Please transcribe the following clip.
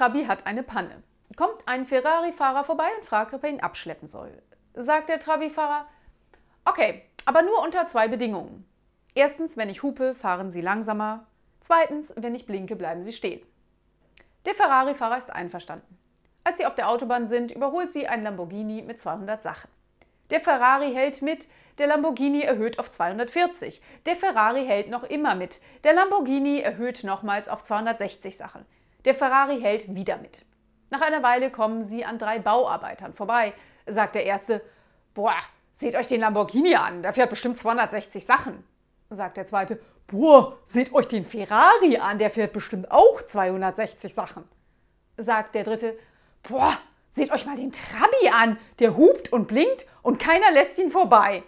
Trabi hat eine Panne. Kommt ein Ferrari-Fahrer vorbei und fragt, ob er ihn abschleppen soll. Sagt der Trabi-Fahrer, okay, aber nur unter zwei Bedingungen. Erstens, wenn ich hupe, fahren Sie langsamer. Zweitens, wenn ich blinke, bleiben Sie stehen. Der Ferrari-Fahrer ist einverstanden. Als sie auf der Autobahn sind, überholt sie ein Lamborghini mit 200 Sachen. Der Ferrari hält mit, der Lamborghini erhöht auf 240. Der Ferrari hält noch immer mit. Der Lamborghini erhöht nochmals auf 260 Sachen. Der Ferrari hält wieder mit. Nach einer Weile kommen sie an drei Bauarbeitern vorbei. Sagt der erste: Boah, seht euch den Lamborghini an, der fährt bestimmt 260 Sachen. Sagt der zweite: Boah, seht euch den Ferrari an, der fährt bestimmt auch 260 Sachen. Sagt der dritte: Boah, seht euch mal den Trabi an, der hupt und blinkt und keiner lässt ihn vorbei.